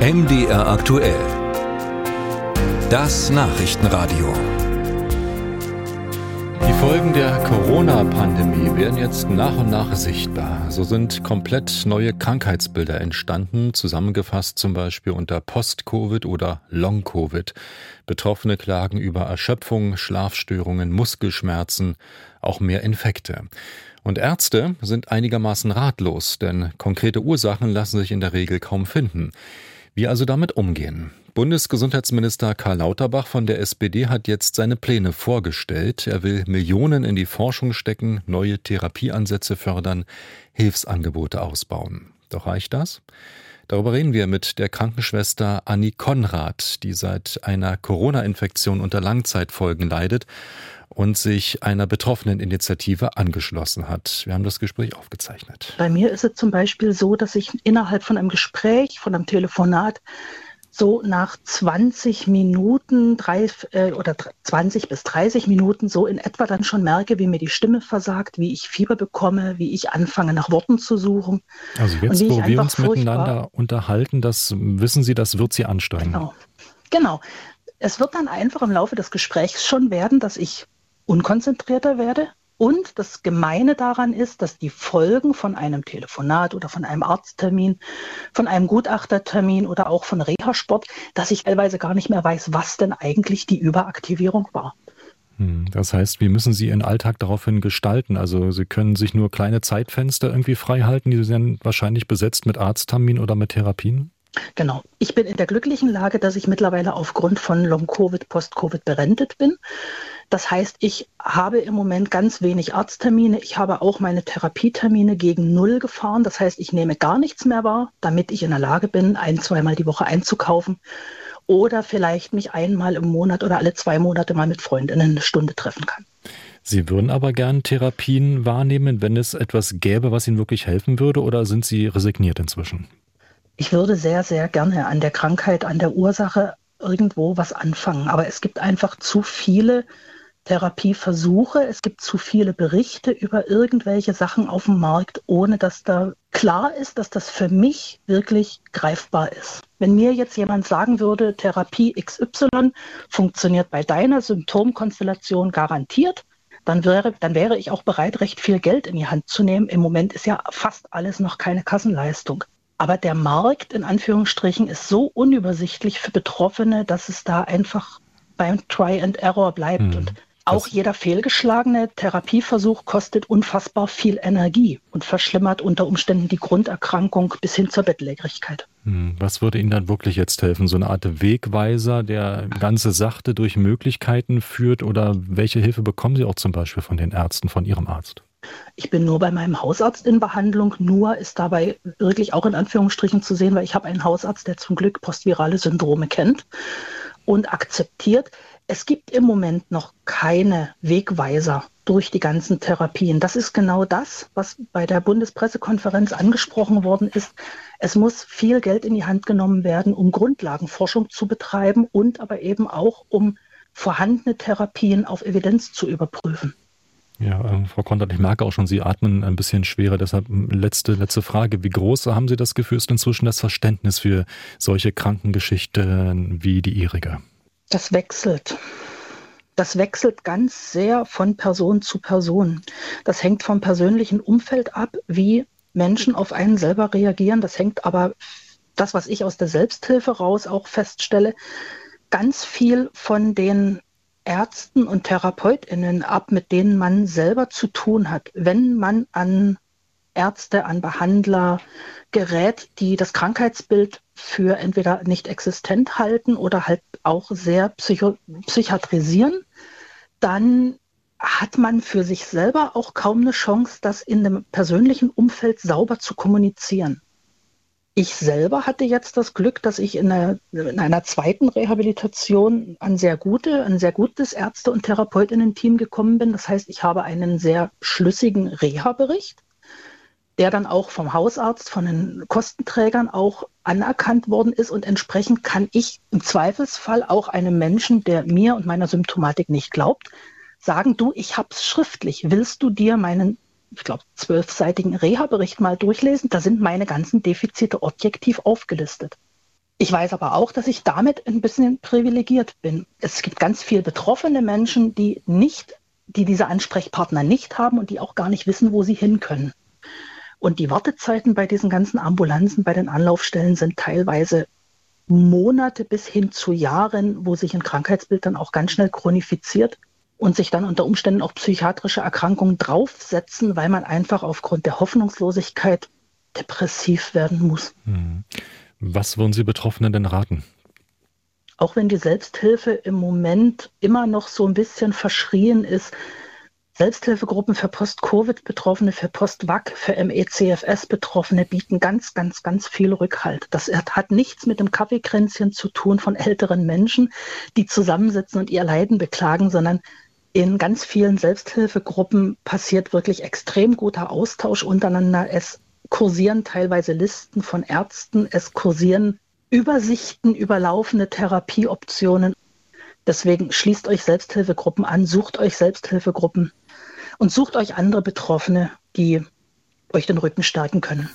MDR aktuell. Das Nachrichtenradio. Die Folgen der Corona-Pandemie werden jetzt nach und nach sichtbar. So sind komplett neue Krankheitsbilder entstanden, zusammengefasst zum Beispiel unter Post-Covid oder Long-Covid. Betroffene klagen über Erschöpfung, Schlafstörungen, Muskelschmerzen, auch mehr Infekte. Und Ärzte sind einigermaßen ratlos, denn konkrete Ursachen lassen sich in der Regel kaum finden. Wie also damit umgehen? Bundesgesundheitsminister Karl Lauterbach von der SPD hat jetzt seine Pläne vorgestellt. Er will Millionen in die Forschung stecken, neue Therapieansätze fördern, Hilfsangebote ausbauen. Doch reicht das? Darüber reden wir mit der Krankenschwester Annie Konrad, die seit einer Corona-Infektion unter Langzeitfolgen leidet und sich einer betroffenen Initiative angeschlossen hat. Wir haben das Gespräch aufgezeichnet. Bei mir ist es zum Beispiel so, dass ich innerhalb von einem Gespräch, von einem Telefonat, so nach 20 Minuten drei, äh, oder 20 bis 30 Minuten so in etwa dann schon merke, wie mir die Stimme versagt, wie ich Fieber bekomme, wie ich anfange nach Worten zu suchen. Also jetzt, wo wir uns miteinander unterhalten, das wissen Sie, das wird Sie anstrengen. Genau. genau. Es wird dann einfach im Laufe des Gesprächs schon werden, dass ich unkonzentrierter werde. Und das Gemeine daran ist, dass die Folgen von einem Telefonat oder von einem Arzttermin, von einem Gutachtertermin oder auch von Reha-Sport, dass ich teilweise gar nicht mehr weiß, was denn eigentlich die Überaktivierung war. Hm, das heißt, wie müssen Sie Ihren Alltag daraufhin gestalten? Also Sie können sich nur kleine Zeitfenster irgendwie frei halten, die sind wahrscheinlich besetzt mit Arzttermin oder mit Therapien? Genau. Ich bin in der glücklichen Lage, dass ich mittlerweile aufgrund von Long-Covid, Post-Covid berentet bin. Das heißt, ich habe im Moment ganz wenig Arzttermine. Ich habe auch meine Therapietermine gegen Null gefahren. Das heißt, ich nehme gar nichts mehr wahr, damit ich in der Lage bin, ein, zweimal die Woche einzukaufen oder vielleicht mich einmal im Monat oder alle zwei Monate mal mit Freundinnen eine Stunde treffen kann. Sie würden aber gern Therapien wahrnehmen, wenn es etwas gäbe, was Ihnen wirklich helfen würde, oder sind Sie resigniert inzwischen? Ich würde sehr, sehr gerne an der Krankheit, an der Ursache irgendwo was anfangen. Aber es gibt einfach zu viele Therapieversuche. Es gibt zu viele Berichte über irgendwelche Sachen auf dem Markt, ohne dass da klar ist, dass das für mich wirklich greifbar ist. Wenn mir jetzt jemand sagen würde, Therapie XY funktioniert bei deiner Symptomkonstellation garantiert, dann wäre, dann wäre ich auch bereit, recht viel Geld in die Hand zu nehmen. Im Moment ist ja fast alles noch keine Kassenleistung. Aber der Markt in Anführungsstrichen ist so unübersichtlich für Betroffene, dass es da einfach beim Try and Error bleibt. Hm. Und auch jeder fehlgeschlagene Therapieversuch kostet unfassbar viel Energie und verschlimmert unter Umständen die Grunderkrankung bis hin zur Bettlägerigkeit. Hm, was würde Ihnen dann wirklich jetzt helfen? So eine Art Wegweiser, der ganze Sachte durch Möglichkeiten führt? Oder welche Hilfe bekommen Sie auch zum Beispiel von den Ärzten, von Ihrem Arzt? Ich bin nur bei meinem Hausarzt in Behandlung. Nur ist dabei wirklich auch in Anführungsstrichen zu sehen, weil ich habe einen Hausarzt, der zum Glück postvirale Syndrome kennt und akzeptiert. Es gibt im Moment noch keine Wegweiser durch die ganzen Therapien. Das ist genau das, was bei der Bundespressekonferenz angesprochen worden ist. Es muss viel Geld in die Hand genommen werden, um Grundlagenforschung zu betreiben und aber eben auch um vorhandene Therapien auf Evidenz zu überprüfen. Ja, äh, Frau Konrad, ich merke auch schon, Sie atmen ein bisschen schwerer. Deshalb letzte, letzte Frage. Wie groß haben Sie das Gefühl, ist inzwischen das Verständnis für solche Krankengeschichten wie die Ihrige? Das wechselt. Das wechselt ganz sehr von Person zu Person. Das hängt vom persönlichen Umfeld ab, wie Menschen auf einen selber reagieren. Das hängt aber, das, was ich aus der Selbsthilfe raus auch feststelle, ganz viel von den Ärzten und Therapeutinnen ab, mit denen man selber zu tun hat. Wenn man an Ärzte, an Behandler gerät, die das Krankheitsbild für entweder nicht existent halten oder halt auch sehr psycho psychiatrisieren, dann hat man für sich selber auch kaum eine Chance, das in dem persönlichen Umfeld sauber zu kommunizieren. Ich selber hatte jetzt das Glück, dass ich in einer, in einer zweiten Rehabilitation an sehr gute, ein sehr gutes Ärzte- und Therapeutinnen-Team gekommen bin. Das heißt, ich habe einen sehr schlüssigen Reha-Bericht der dann auch vom Hausarzt, von den Kostenträgern auch anerkannt worden ist. Und entsprechend kann ich im Zweifelsfall auch einem Menschen, der mir und meiner Symptomatik nicht glaubt, sagen, du, ich habe es schriftlich. Willst du dir meinen, ich glaube, zwölfseitigen Reha-Bericht mal durchlesen? Da sind meine ganzen Defizite objektiv aufgelistet. Ich weiß aber auch, dass ich damit ein bisschen privilegiert bin. Es gibt ganz viele betroffene Menschen, die nicht, die diese Ansprechpartner nicht haben und die auch gar nicht wissen, wo sie hin können. Und die Wartezeiten bei diesen ganzen Ambulanzen, bei den Anlaufstellen sind teilweise Monate bis hin zu Jahren, wo sich ein Krankheitsbild dann auch ganz schnell chronifiziert und sich dann unter Umständen auch psychiatrische Erkrankungen draufsetzen, weil man einfach aufgrund der Hoffnungslosigkeit depressiv werden muss. Hm. Was würden Sie Betroffenen denn raten? Auch wenn die Selbsthilfe im Moment immer noch so ein bisschen verschrien ist, Selbsthilfegruppen für Post-Covid-Betroffene, für Post-WAC, für MECFS-Betroffene bieten ganz, ganz, ganz viel Rückhalt. Das hat nichts mit dem Kaffeekränzchen zu tun von älteren Menschen, die zusammensitzen und ihr Leiden beklagen, sondern in ganz vielen Selbsthilfegruppen passiert wirklich extrem guter Austausch untereinander. Es kursieren teilweise Listen von Ärzten, es kursieren Übersichten über laufende Therapieoptionen. Deswegen schließt euch Selbsthilfegruppen an, sucht euch Selbsthilfegruppen und sucht euch andere Betroffene, die euch den Rücken stärken können.